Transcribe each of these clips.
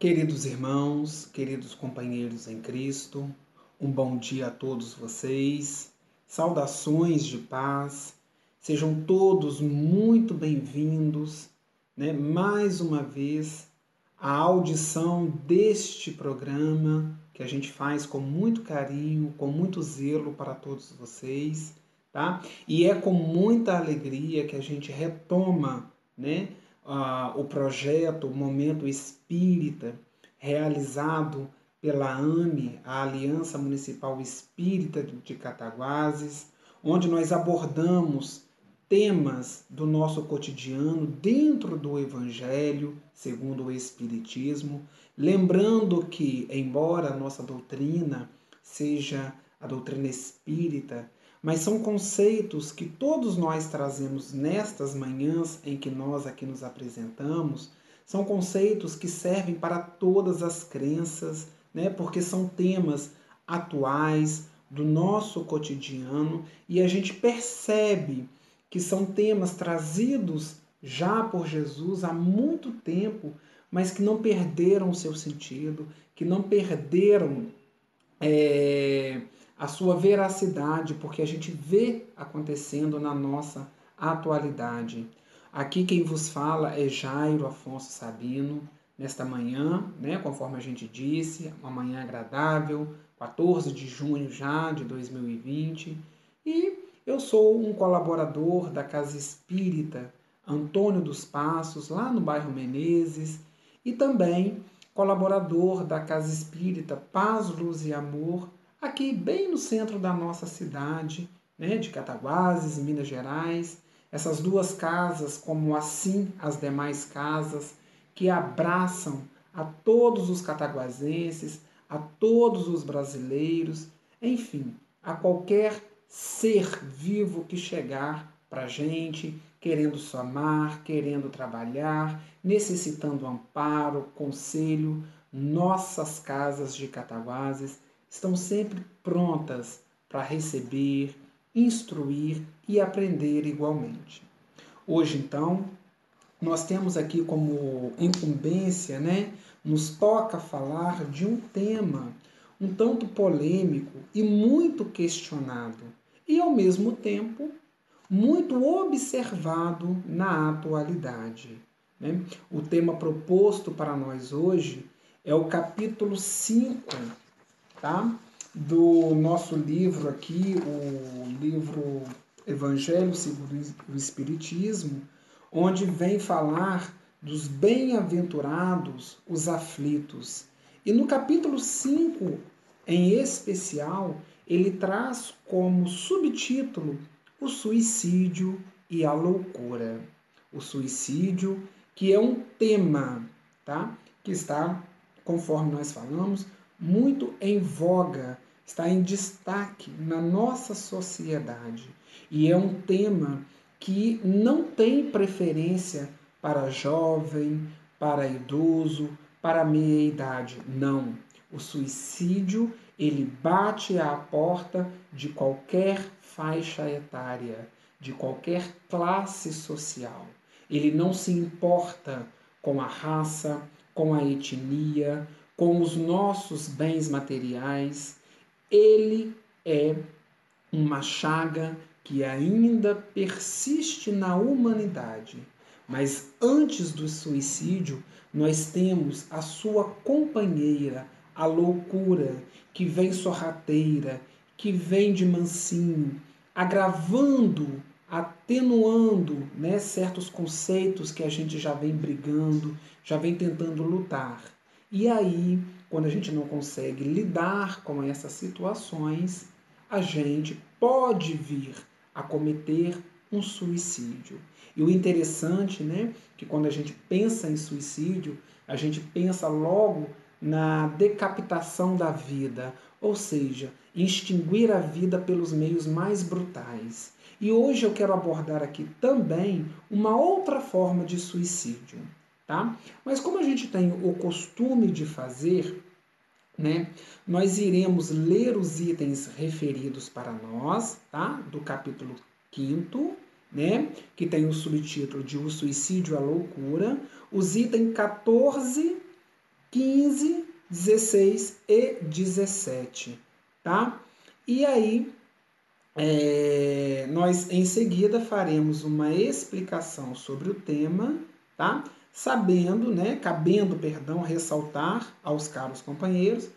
Queridos irmãos, queridos companheiros em Cristo, um bom dia a todos vocês, saudações de paz, sejam todos muito bem-vindos, né, mais uma vez, à audição deste programa que a gente faz com muito carinho, com muito zelo para todos vocês, tá? E é com muita alegria que a gente retoma, né? O projeto o Momento Espírita, realizado pela AME, a Aliança Municipal Espírita de Cataguases, onde nós abordamos temas do nosso cotidiano dentro do Evangelho, segundo o Espiritismo, lembrando que, embora a nossa doutrina seja a doutrina espírita, mas são conceitos que todos nós trazemos nestas manhãs em que nós aqui nos apresentamos, são conceitos que servem para todas as crenças, né? porque são temas atuais do nosso cotidiano e a gente percebe que são temas trazidos já por Jesus há muito tempo, mas que não perderam o seu sentido, que não perderam. É a sua veracidade, porque a gente vê acontecendo na nossa atualidade. Aqui quem vos fala é Jairo Afonso Sabino, nesta manhã, né, conforme a gente disse, uma manhã agradável, 14 de junho já de 2020, e eu sou um colaborador da Casa Espírita Antônio dos Passos, lá no bairro Menezes, e também colaborador da Casa Espírita Paz, Luz e Amor, aqui bem no centro da nossa cidade, né, de Cataguases, Minas Gerais. Essas duas casas, como assim as demais casas, que abraçam a todos os cataguasenses, a todos os brasileiros, enfim, a qualquer ser vivo que chegar para a gente, querendo somar, querendo trabalhar, necessitando amparo, conselho, nossas casas de Cataguases estão sempre prontas para receber, instruir e aprender igualmente. Hoje, então, nós temos aqui como incumbência, né, nos toca falar de um tema um tanto polêmico e muito questionado, e ao mesmo tempo muito observado na atualidade. Né? O tema proposto para nós hoje é o capítulo 5 tá? do nosso livro aqui, o livro Evangelho segundo o Espiritismo, onde vem falar dos bem-aventurados os aflitos. E no capítulo 5, em especial, ele traz como subtítulo o suicídio e a loucura. O suicídio, que é um tema, tá? Que está, conforme nós falamos, muito em voga, está em destaque na nossa sociedade. E é um tema que não tem preferência para jovem, para idoso, para meia idade. Não. O suicídio, ele bate à porta de qualquer faixa etária, de qualquer classe social. Ele não se importa com a raça, com a etnia, com os nossos bens materiais, ele é uma chaga que ainda persiste na humanidade. Mas antes do suicídio, nós temos a sua companheira, a loucura, que vem sorrateira, que vem de mansinho, agravando, atenuando né, certos conceitos que a gente já vem brigando, já vem tentando lutar. E aí, quando a gente não consegue lidar com essas situações, a gente pode vir a cometer um suicídio. E o interessante, né, que quando a gente pensa em suicídio, a gente pensa logo na decapitação da vida, ou seja, extinguir a vida pelos meios mais brutais. E hoje eu quero abordar aqui também uma outra forma de suicídio tá? Mas como a gente tem o costume de fazer, né, nós iremos ler os itens referidos para nós, tá? Do capítulo 5 né, que tem o subtítulo de O Suicídio à Loucura, os itens 14 15, 16 e 17, tá? E aí, é, nós em seguida faremos uma explicação sobre o tema, tá? Sabendo, né, cabendo, perdão, ressaltar aos caros companheiros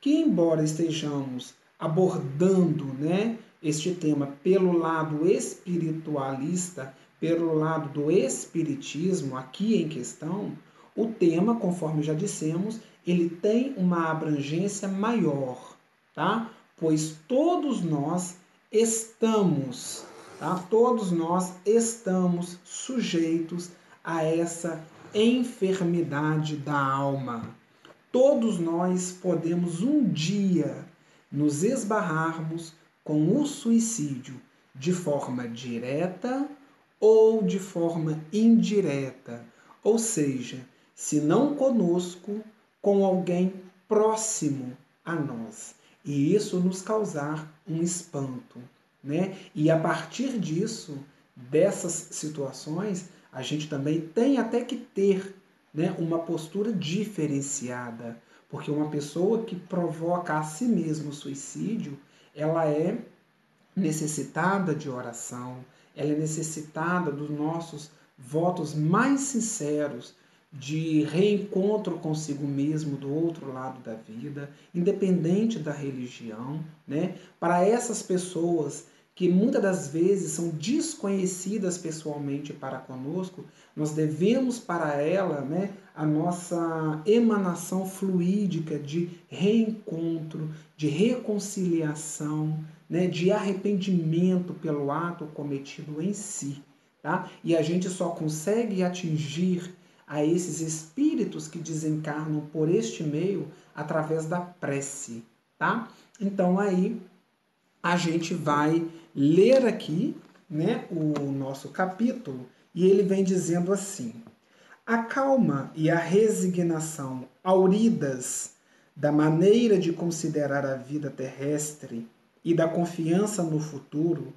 que embora estejamos abordando, né, este tema pelo lado espiritualista, pelo lado do espiritismo aqui em questão, o tema, conforme já dissemos, ele tem uma abrangência maior, tá? Pois todos nós estamos, tá? Todos nós estamos sujeitos a essa enfermidade da alma. Todos nós podemos um dia nos esbarrarmos com o suicídio de forma direta ou de forma indireta, ou seja, se não conosco, com alguém próximo a nós. E isso nos causar um espanto, né? E a partir disso, dessas situações, a gente também tem até que ter, né, uma postura diferenciada, porque uma pessoa que provoca a si mesmo suicídio, ela é necessitada de oração, ela é necessitada dos nossos votos mais sinceros de reencontro consigo mesmo do outro lado da vida, independente da religião, né? Para essas pessoas que muitas das vezes são desconhecidas pessoalmente para conosco, nós devemos para ela, né, a nossa emanação fluídica de reencontro, de reconciliação, né, de arrependimento pelo ato cometido em si. Tá? E a gente só consegue atingir a esses espíritos que desencarnam por este meio através da prece. Tá? Então aí a gente vai ler aqui né, o nosso capítulo e ele vem dizendo assim: a calma e a resignação auridas da maneira de considerar a vida terrestre e da confiança no futuro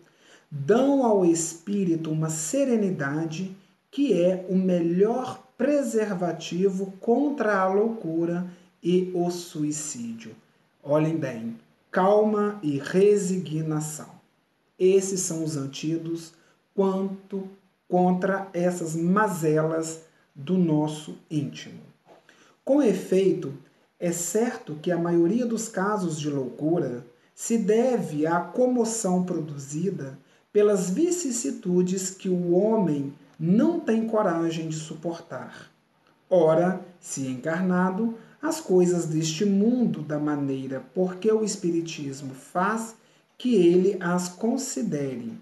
dão ao espírito uma serenidade que é o melhor preservativo contra a loucura e o suicídio. Olhem bem, calma e resignação. Esses são os antídotos quanto contra essas mazelas do nosso íntimo. Com efeito, é certo que a maioria dos casos de loucura se deve à comoção produzida pelas vicissitudes que o homem não tem coragem de suportar. Ora, se encarnado, as coisas deste mundo da maneira porque o Espiritismo faz que ele as considere.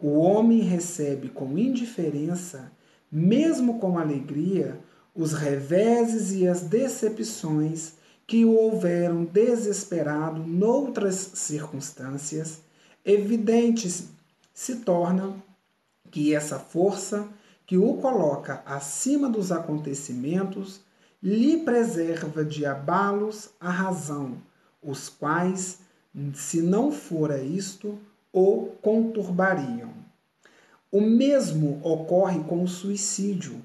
O homem recebe com indiferença, mesmo com alegria, os reveses e as decepções que o houveram desesperado noutras circunstâncias, evidentes se torna que essa força que o coloca acima dos acontecimentos lhe preserva de abalos a razão, os quais, se não fora isto, o conturbariam. O mesmo ocorre com o suicídio,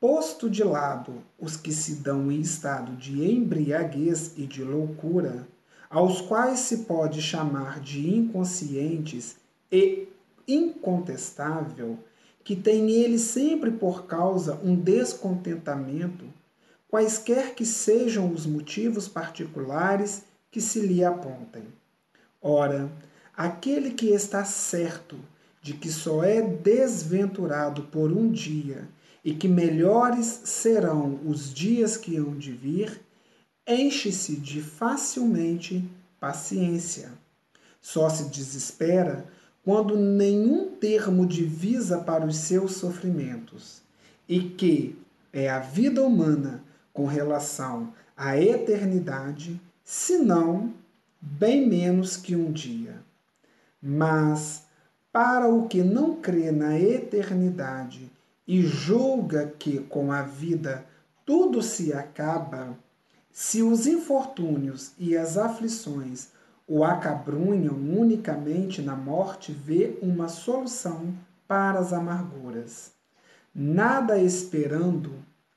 Posto de lado os que se dão em estado de embriaguez e de loucura, aos quais se pode chamar de inconscientes e incontestável, que tem ele sempre por causa um descontentamento, quaisquer que sejam os motivos particulares que se lhe apontem. Ora, aquele que está certo de que só é desventurado por um dia e que melhores serão os dias que hão de vir, enche-se de facilmente paciência. Só se desespera quando nenhum termo divisa para os seus sofrimentos, e que é a vida humana com relação à eternidade, senão bem menos que um dia. Mas, para o que não crê na eternidade e julga que com a vida tudo se acaba, se os infortúnios e as aflições o acabrunham unicamente na morte, vê uma solução para as amarguras. Nada esperando,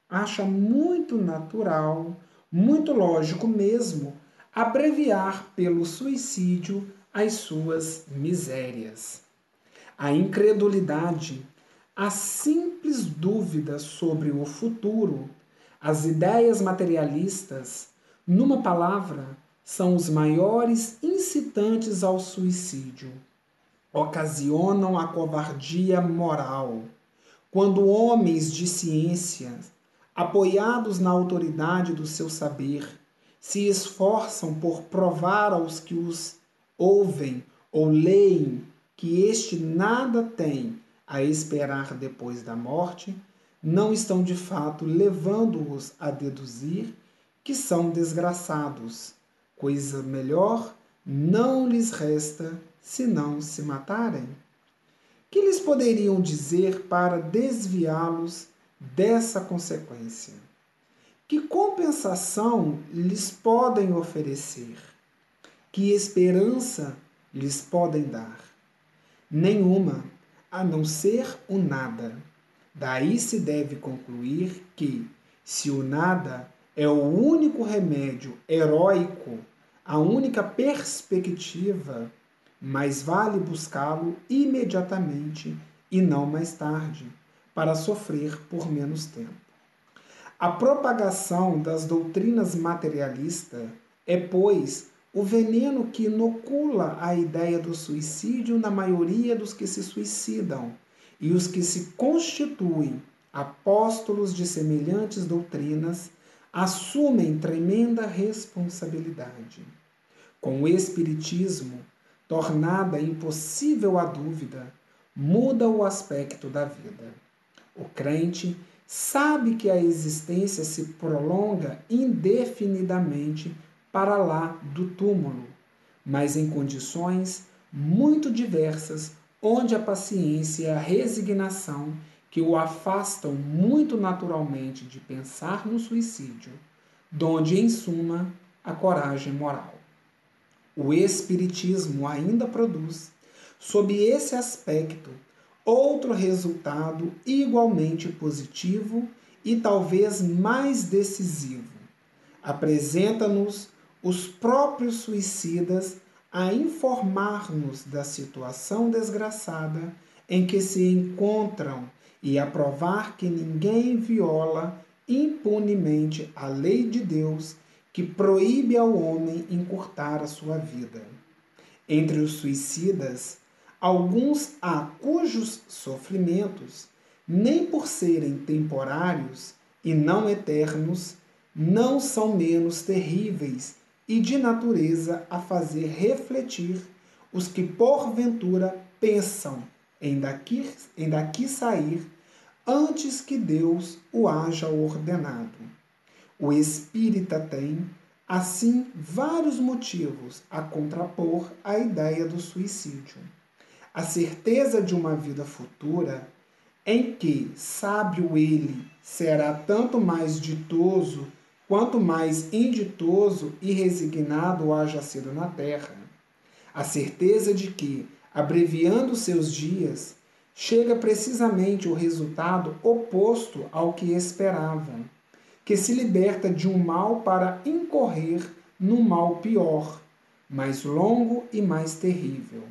acha muito natural, muito lógico mesmo abreviar pelo suicídio as suas misérias. A incredulidade, a simples dúvida sobre o futuro, as ideias materialistas, numa palavra, são os maiores incitantes ao suicídio. Ocasionam a covardia moral. Quando homens de ciência, apoiados na autoridade do seu saber, se esforçam por provar aos que os ouvem ou leem que este nada tem a esperar depois da morte, não estão de fato levando-os a deduzir que são desgraçados. Coisa melhor não lhes resta senão se matarem. Que lhes poderiam dizer para desviá-los dessa consequência? Que compensação lhes podem oferecer? Que esperança lhes podem dar? Nenhuma, a não ser o nada. Daí se deve concluir que, se o nada é o único remédio heróico, a única perspectiva, mais vale buscá-lo imediatamente e não mais tarde, para sofrer por menos tempo. A propagação das doutrinas materialistas é, pois, o veneno que inocula a ideia do suicídio na maioria dos que se suicidam e os que se constituem apóstolos de semelhantes doutrinas assumem tremenda responsabilidade. Com o Espiritismo, tornada impossível a dúvida, muda o aspecto da vida. O crente sabe que a existência se prolonga indefinidamente para lá do túmulo, mas em condições muito diversas, onde a paciência e a resignação que o afastam muito naturalmente de pensar no suicídio, donde, em suma, a coragem moral. O Espiritismo ainda produz, sob esse aspecto, outro resultado igualmente positivo e talvez mais decisivo. Apresenta-nos os próprios suicidas a informar-nos da situação desgraçada em que se encontram e a provar que ninguém viola impunemente a lei de Deus que proíbe ao homem encurtar a sua vida. Entre os suicidas, alguns há cujos sofrimentos, nem por serem temporários e não eternos, não são menos terríveis e de natureza a fazer refletir os que porventura pensam em daqui, em daqui sair antes que Deus o haja ordenado. O espírita tem, assim, vários motivos a contrapor a ideia do suicídio. A certeza de uma vida futura, em que, sábio ele, será tanto mais ditoso quanto mais inditoso e resignado haja sido na terra. A certeza de que, abreviando seus dias, chega precisamente o resultado oposto ao que esperava, que se liberta de um mal para incorrer num mal pior, mais longo e mais terrível,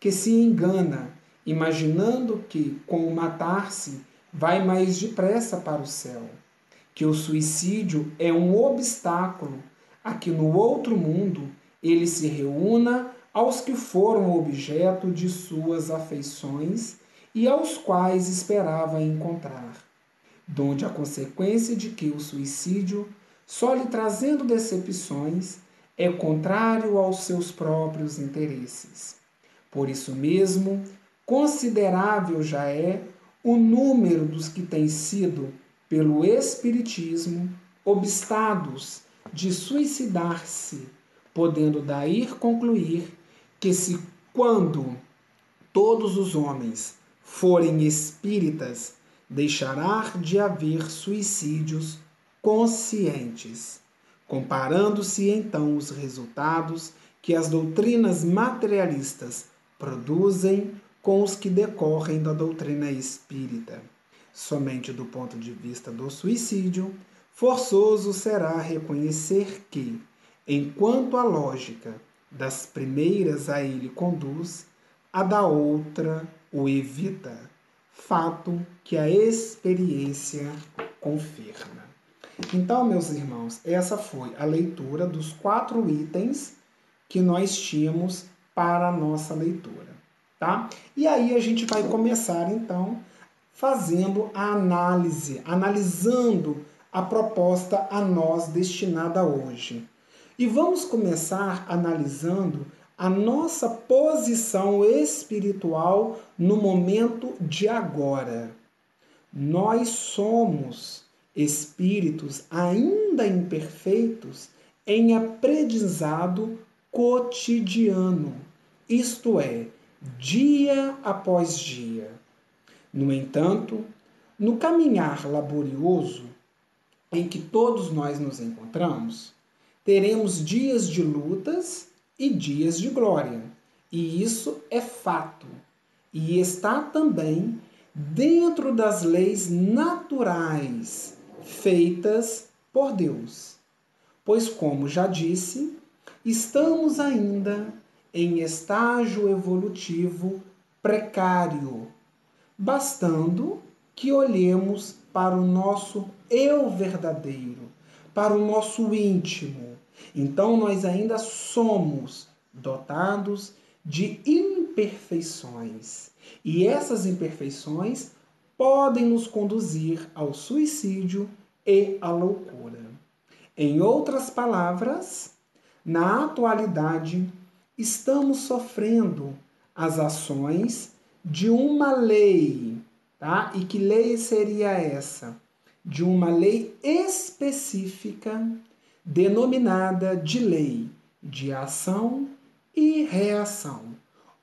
que se engana, imaginando que, com o matar-se, vai mais depressa para o céu que o suicídio é um obstáculo a que no outro mundo ele se reúna aos que foram objeto de suas afeições e aos quais esperava encontrar, donde a consequência de que o suicídio, só lhe trazendo decepções, é contrário aos seus próprios interesses. Por isso mesmo, considerável já é o número dos que têm sido pelo Espiritismo, obstados de suicidar-se, podendo daí concluir que, se quando todos os homens forem espíritas, deixará de haver suicídios conscientes, comparando-se então os resultados que as doutrinas materialistas produzem com os que decorrem da doutrina espírita somente do ponto de vista do suicídio, forçoso será reconhecer que, enquanto a lógica das primeiras a ele conduz, a da outra o evita, fato que a experiência confirma. Então, meus irmãos, essa foi a leitura dos quatro itens que nós tínhamos para a nossa leitura, tá? E aí a gente vai começar então fazendo a análise, analisando a proposta a nós destinada hoje. E vamos começar analisando a nossa posição espiritual no momento de agora. Nós somos espíritos ainda imperfeitos em aprendizado cotidiano, isto é, dia após dia. No entanto, no caminhar laborioso em que todos nós nos encontramos, teremos dias de lutas e dias de glória. E isso é fato. E está também dentro das leis naturais feitas por Deus. Pois, como já disse, estamos ainda em estágio evolutivo precário, bastando que olhemos para o nosso eu verdadeiro, para o nosso íntimo. Então, nós ainda somos dotados de imperfeições. E essas imperfeições podem nos conduzir ao suicídio e à loucura. Em outras palavras, na atualidade, estamos sofrendo as ações de uma lei, tá? E que lei seria essa? De uma lei específica denominada de lei de ação e reação,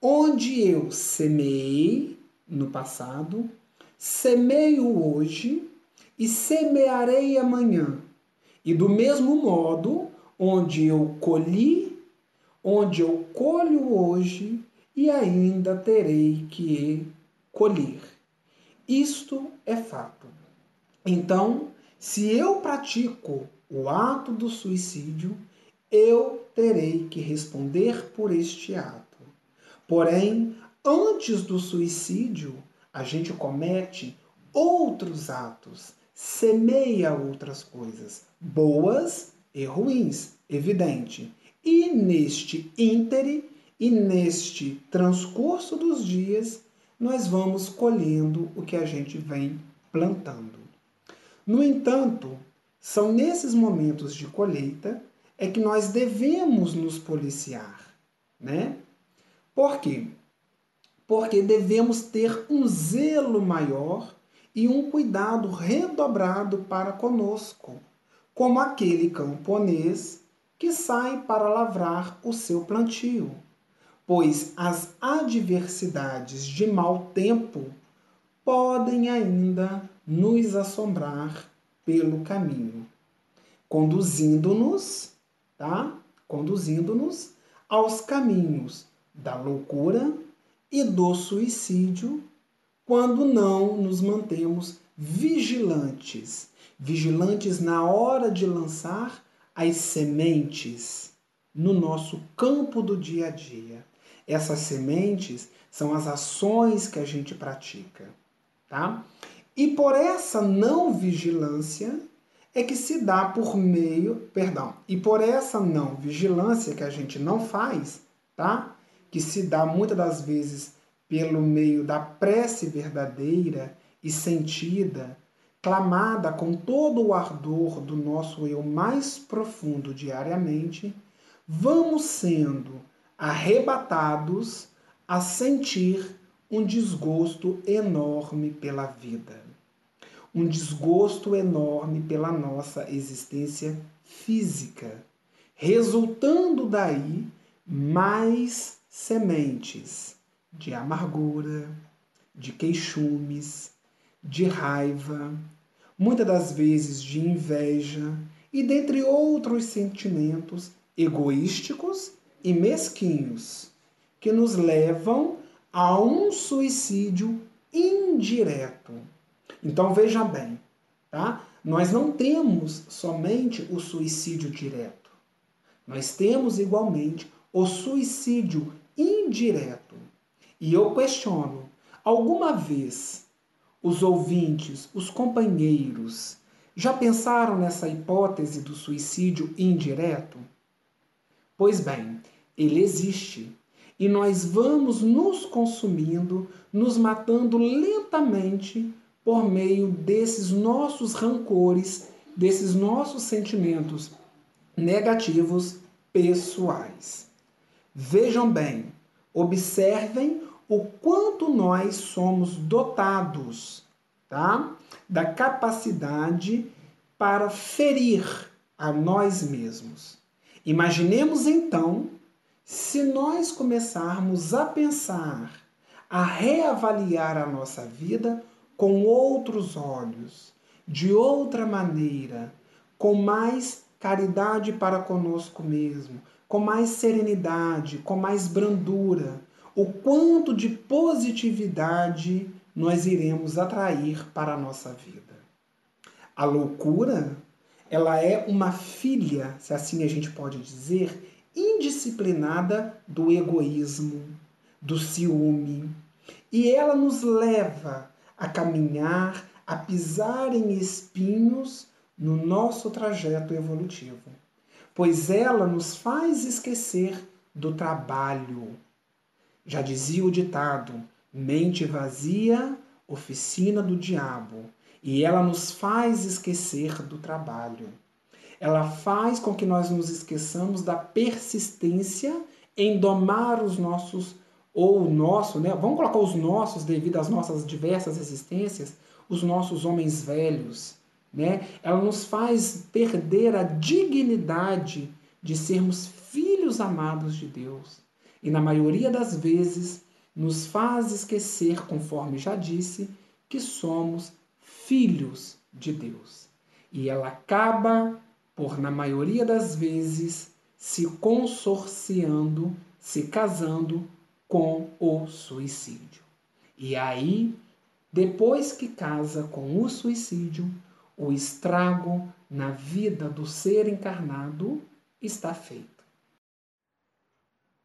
onde eu semeei no passado, semeio hoje e semearei amanhã. E do mesmo modo, onde eu colhi, onde eu colho hoje e ainda terei que colher. Isto é fato. Então, se eu pratico o ato do suicídio, eu terei que responder por este ato. Porém, antes do suicídio, a gente comete outros atos, semeia outras coisas, boas e ruins, evidente. E neste íntere e neste transcurso dos dias, nós vamos colhendo o que a gente vem plantando. No entanto, são nesses momentos de colheita é que nós devemos nos policiar, né? Por quê? Porque devemos ter um zelo maior e um cuidado redobrado para conosco, como aquele camponês que sai para lavrar o seu plantio, pois as adversidades de mau tempo podem ainda nos assombrar pelo caminho, conduzindo-nos tá? Conduzindo-nos aos caminhos da loucura e do suicídio quando não nos mantemos vigilantes, vigilantes na hora de lançar as sementes no nosso campo do dia a dia. Essas sementes são as ações que a gente pratica, tá? E por essa não vigilância, é que se dá por meio, perdão, e por essa não vigilância que a gente não faz, tá? Que se dá muitas das vezes pelo meio da prece verdadeira e sentida, clamada com todo o ardor do nosso eu mais profundo diariamente, vamos sendo arrebatados a sentir um desgosto enorme pela vida. Um desgosto enorme pela nossa existência física, resultando daí mais sementes de amargura, de queixumes, de raiva, muitas das vezes de inveja e dentre outros sentimentos egoísticos e mesquinhos que nos levam a um suicídio indireto então veja bem, tá? nós não temos somente o suicídio direto. Nós temos igualmente o suicídio indireto. E eu questiono: alguma vez os ouvintes, os companheiros, já pensaram nessa hipótese do suicídio indireto? Pois bem, ele existe. E nós vamos nos consumindo, nos matando lentamente por meio desses nossos rancores, desses nossos sentimentos negativos pessoais. Vejam bem, observem o quanto nós somos dotados, tá? Da capacidade para ferir a nós mesmos. Imaginemos então se nós começarmos a pensar, a reavaliar a nossa vida com outros olhos, de outra maneira, com mais caridade para conosco mesmo, com mais serenidade, com mais brandura, o quanto de positividade nós iremos atrair para a nossa vida. A loucura, ela é uma filha, se assim a gente pode dizer, indisciplinada do egoísmo, do ciúme, e ela nos leva a caminhar, a pisar em espinhos no nosso trajeto evolutivo, pois ela nos faz esquecer do trabalho. Já dizia o ditado: mente vazia, oficina do diabo, e ela nos faz esquecer do trabalho. Ela faz com que nós nos esqueçamos da persistência em domar os nossos ou o nosso, né? Vamos colocar os nossos devido às nossas diversas existências, os nossos homens velhos, né? Ela nos faz perder a dignidade de sermos filhos amados de Deus. E na maioria das vezes nos faz esquecer, conforme já disse, que somos filhos de Deus. E ela acaba por, na maioria das vezes, se consorciando, se casando com o suicídio. E aí, depois que casa com o suicídio, o estrago na vida do ser encarnado está feito.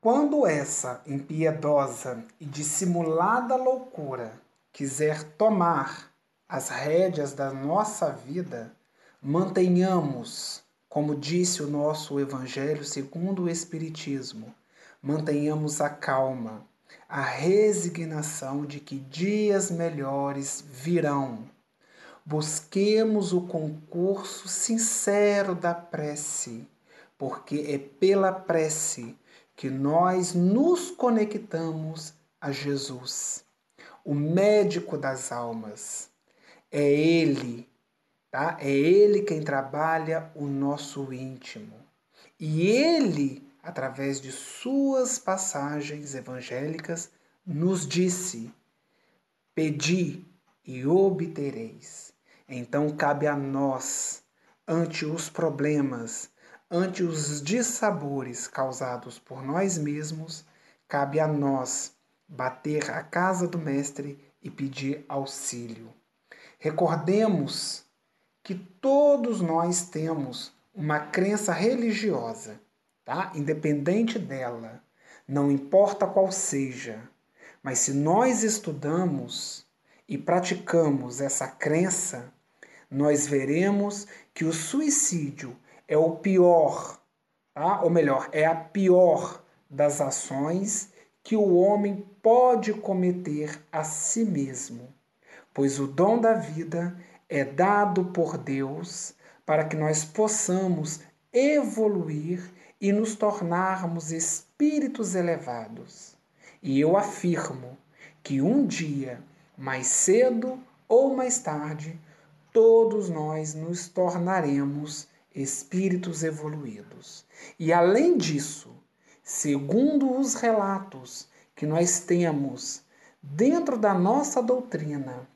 Quando essa impiedosa e dissimulada loucura quiser tomar as rédeas da nossa vida, mantenhamos, como disse o nosso Evangelho segundo o Espiritismo, mantenhamos a calma, a resignação de que dias melhores virão. Busquemos o concurso sincero da prece, porque é pela prece que nós nos conectamos a Jesus, o médico das almas. É Ele, tá? É Ele quem trabalha o nosso íntimo. E Ele através de suas passagens evangélicas, nos disse: Pedi e obtereis. Então cabe a nós, ante os problemas, ante os dissabores causados por nós mesmos, cabe a nós bater a casa do Mestre e pedir auxílio. Recordemos que todos nós temos uma crença religiosa tá? Independente dela, não importa qual seja. Mas se nós estudamos e praticamos essa crença, nós veremos que o suicídio é o pior, tá? ou melhor, é a pior das ações que o homem pode cometer a si mesmo, pois o dom da vida é dado por Deus para que nós possamos evoluir e nos tornarmos espíritos elevados. E eu afirmo que um dia, mais cedo ou mais tarde, todos nós nos tornaremos espíritos evoluídos. E além disso, segundo os relatos que nós temos dentro da nossa doutrina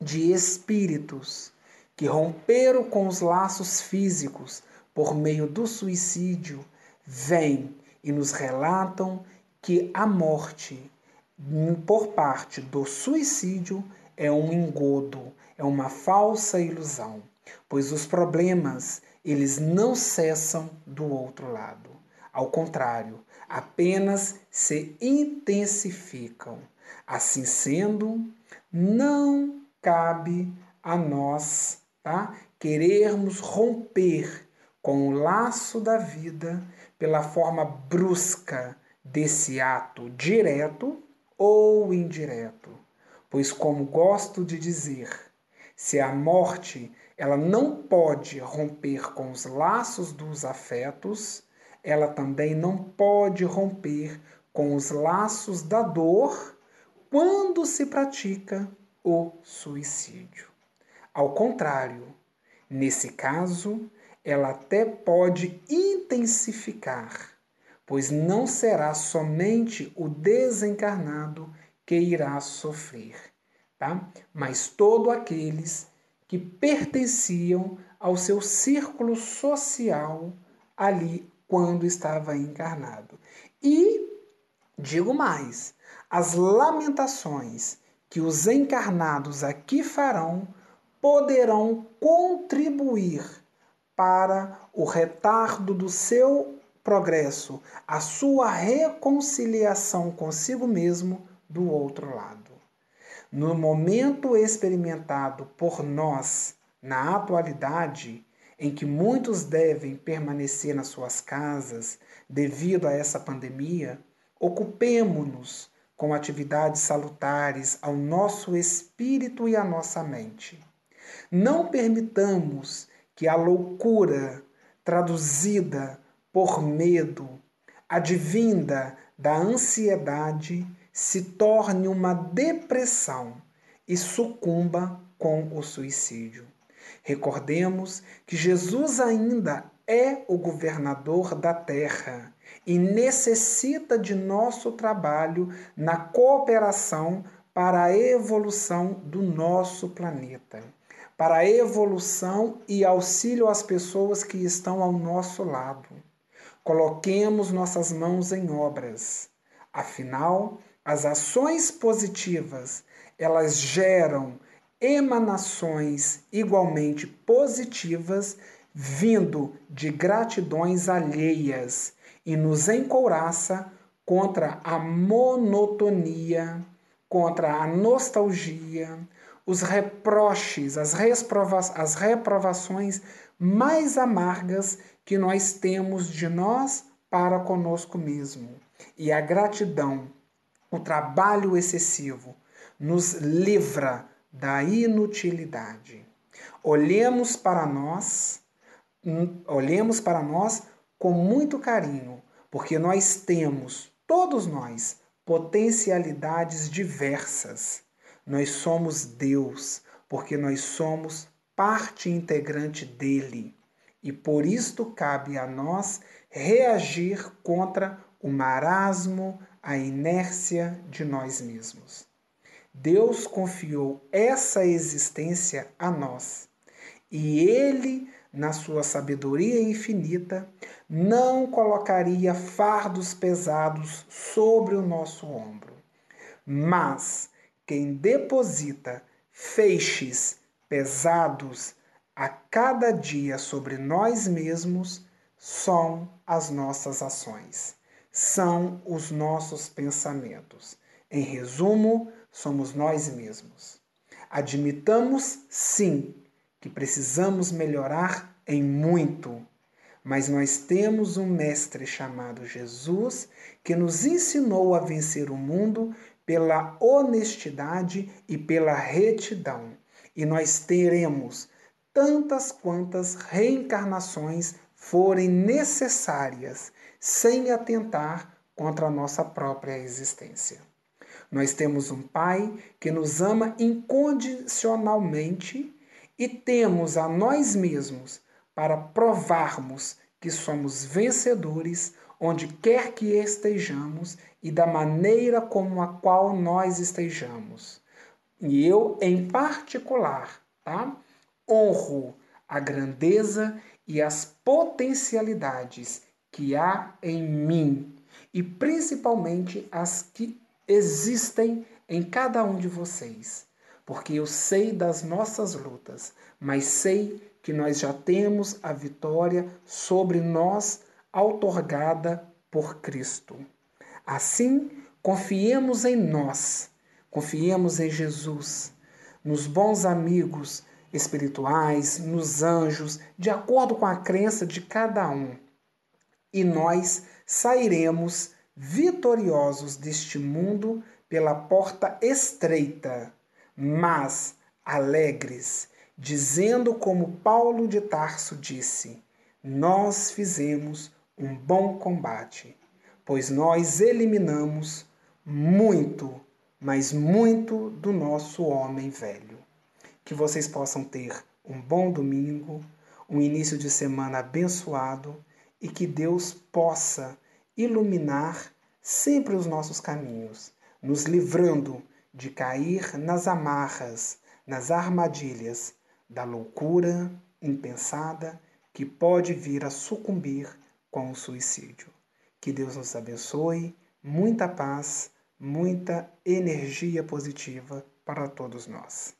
de espíritos que romperam com os laços físicos por meio do suicídio, vêm e nos relatam que a morte por parte do suicídio é um engodo, é uma falsa ilusão. pois os problemas, eles não cessam do outro lado. Ao contrário, apenas se intensificam. Assim sendo, não cabe a nós, tá? Querermos romper com o laço da vida pela forma brusca desse ato direto ou indireto. Pois como gosto de dizer, se a morte ela não pode romper com os laços dos afetos, ela também não pode romper com os laços da dor quando se pratica o suicídio. Ao contrário, nesse caso, ela até pode intensificar, pois não será somente o desencarnado que irá sofrer, tá? Mas todos aqueles que pertenciam ao seu círculo social ali quando estava encarnado. E digo mais, as lamentações que os encarnados aqui farão poderão contribuir para o retardo do seu progresso, a sua reconciliação consigo mesmo do outro lado. No momento experimentado por nós na atualidade, em que muitos devem permanecer nas suas casas devido a essa pandemia, ocupemo-nos com atividades salutares ao nosso espírito e à nossa mente. Não permitamos que a loucura traduzida por medo, advinda da ansiedade, se torne uma depressão e sucumba com o suicídio. Recordemos que Jesus ainda é o governador da terra e necessita de nosso trabalho na cooperação para a evolução do nosso planeta, para a evolução e auxílio às pessoas que estão ao nosso lado. Coloquemos nossas mãos em obras. Afinal, as ações positivas, elas geram emanações igualmente positivas vindo de gratidões alheias e nos encouraça contra a monotonia, contra a nostalgia, os reproches, as, reprova as reprovações mais amargas que nós temos de nós para conosco mesmo. E a gratidão, o trabalho excessivo, nos livra da inutilidade. Olhemos para nós, hum, olhemos para nós com muito carinho, porque nós temos, todos nós, potencialidades diversas. Nós somos Deus, porque nós somos parte integrante dele. E por isto cabe a nós reagir contra o marasmo, a inércia de nós mesmos. Deus confiou essa existência a nós. E Ele, na sua sabedoria infinita, não colocaria fardos pesados sobre o nosso ombro. Mas quem deposita feixes pesados a cada dia sobre nós mesmos são as nossas ações, são os nossos pensamentos. Em resumo, somos nós mesmos. Admitamos, sim, que precisamos melhorar em muito, mas nós temos um Mestre chamado Jesus que nos ensinou a vencer o mundo pela honestidade e pela retidão. E nós teremos tantas quantas reencarnações forem necessárias, sem atentar contra a nossa própria existência. Nós temos um Pai que nos ama incondicionalmente e temos a nós mesmos para provarmos que somos vencedores onde quer que estejamos e da maneira como a qual nós estejamos. E eu, em particular, tá? honro a grandeza e as potencialidades que há em mim e principalmente as que existem em cada um de vocês, porque eu sei das nossas lutas, mas sei que nós já temos a vitória sobre nós outorgada por Cristo. Assim, confiemos em nós, confiemos em Jesus, nos bons amigos espirituais, nos anjos, de acordo com a crença de cada um. E nós sairemos vitoriosos deste mundo pela porta estreita, mas alegres, dizendo como Paulo de Tarso disse: Nós fizemos um bom combate, pois nós eliminamos muito, mas muito do nosso homem velho. Que vocês possam ter um bom domingo, um início de semana abençoado e que Deus possa iluminar sempre os nossos caminhos, nos livrando de cair nas amarras, nas armadilhas da loucura impensada que pode vir a sucumbir com o suicídio. Que Deus nos abençoe, muita paz, muita energia positiva para todos nós.